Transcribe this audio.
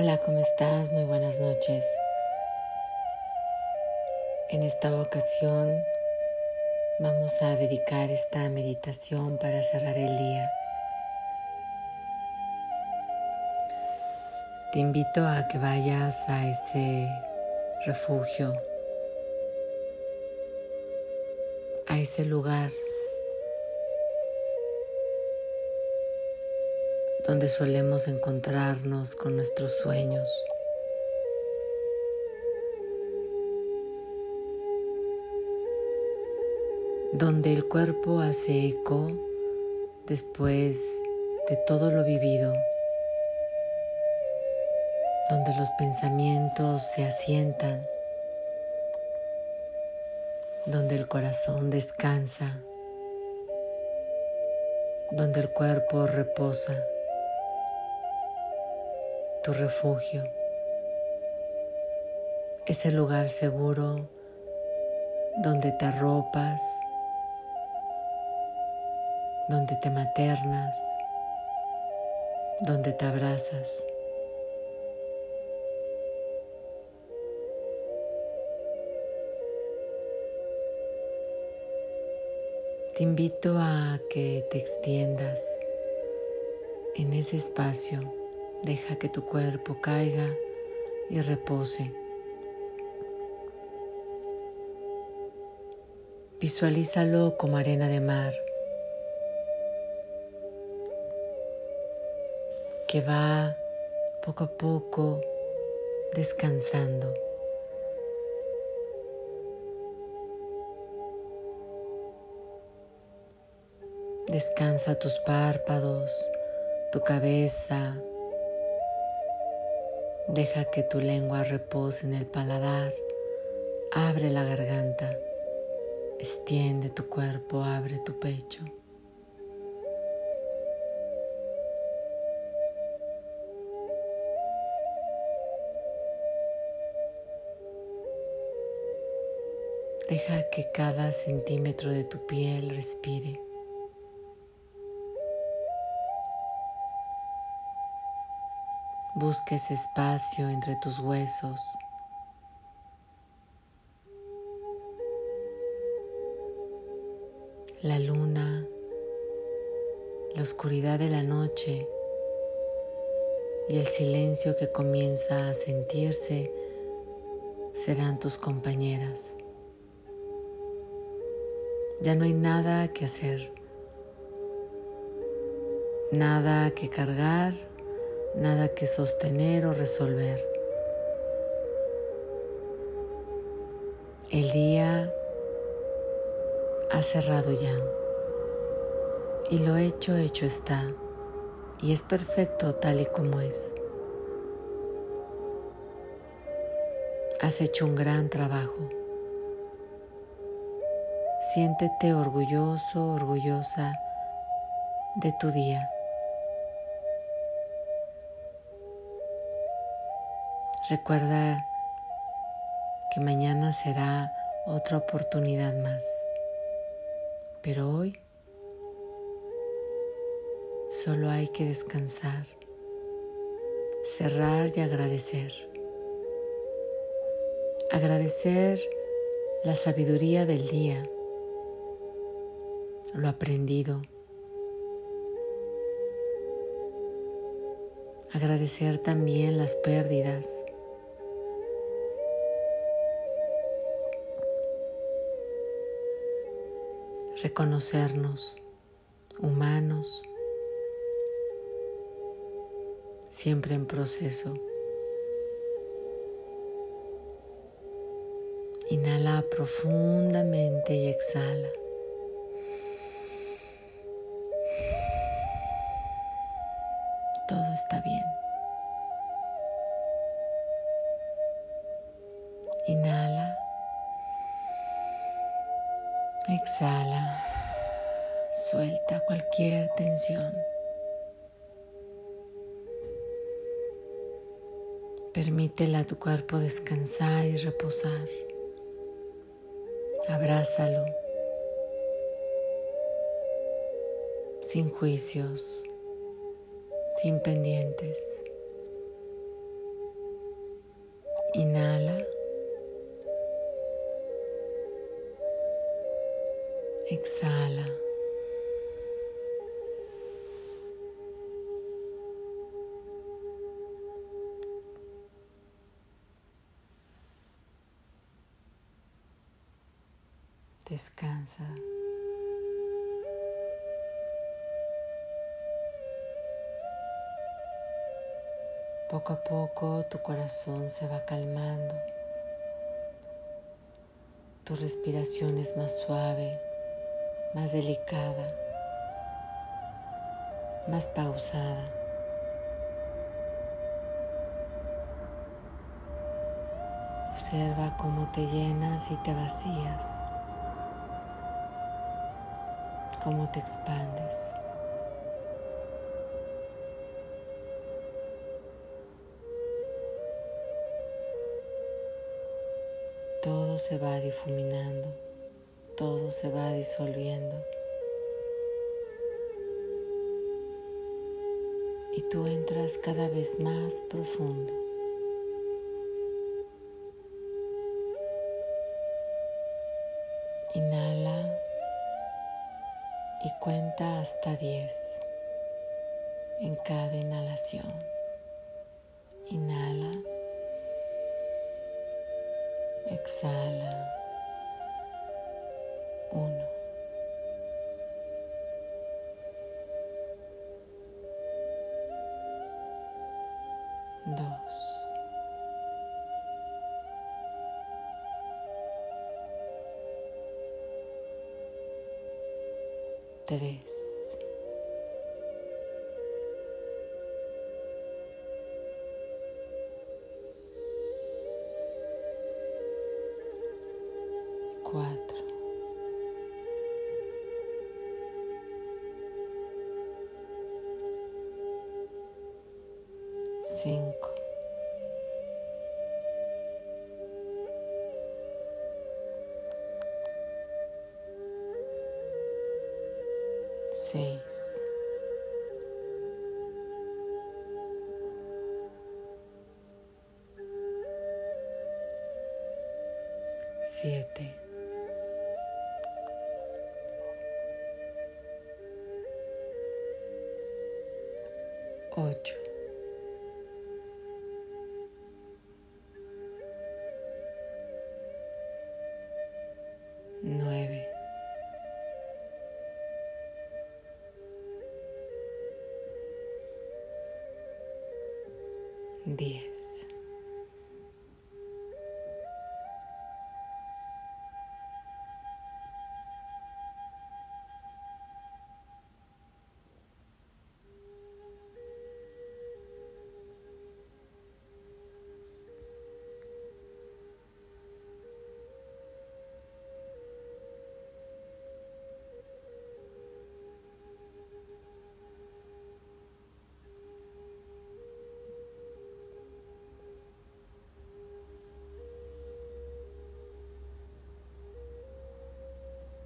Hola, ¿cómo estás? Muy buenas noches. En esta ocasión vamos a dedicar esta meditación para cerrar el día. Te invito a que vayas a ese refugio, a ese lugar donde solemos encontrarnos con nuestros sueños. donde el cuerpo hace eco después de todo lo vivido, donde los pensamientos se asientan, donde el corazón descansa, donde el cuerpo reposa tu refugio, ese lugar seguro donde te arropas, donde te maternas, donde te abrazas. Te invito a que te extiendas en ese espacio Deja que tu cuerpo caiga y repose. Visualízalo como arena de mar que va poco a poco descansando. Descansa tus párpados, tu cabeza, Deja que tu lengua repose en el paladar. Abre la garganta. Extiende tu cuerpo, abre tu pecho. Deja que cada centímetro de tu piel respire. Busca ese espacio entre tus huesos. La luna, la oscuridad de la noche y el silencio que comienza a sentirse serán tus compañeras. Ya no hay nada que hacer, nada que cargar nada que sostener o resolver. El día ha cerrado ya y lo hecho, hecho está y es perfecto tal y como es. Has hecho un gran trabajo. Siéntete orgulloso, orgullosa de tu día. Recuerda que mañana será otra oportunidad más. Pero hoy solo hay que descansar, cerrar y agradecer. Agradecer la sabiduría del día, lo aprendido. Agradecer también las pérdidas reconocernos humanos, siempre en proceso. Inhala profundamente y exhala. Todo está bien. Inhala. Exhala. Suelta cualquier tensión. Permítele a tu cuerpo descansar y reposar. Abrázalo sin juicios, sin pendientes. Inhala. Exhala. Descansa. Poco a poco tu corazón se va calmando. Tu respiración es más suave, más delicada, más pausada. Observa cómo te llenas y te vacías, cómo te expandes. todo se va difuminando, todo se va disolviendo. Y tú entras cada vez más profundo. Inhala y cuenta hasta 10 en cada inhalación. Inhala. Exhala. Uno. Dos. Tres. cuatro, cinco, seis, siete. ocho, nueve, diez.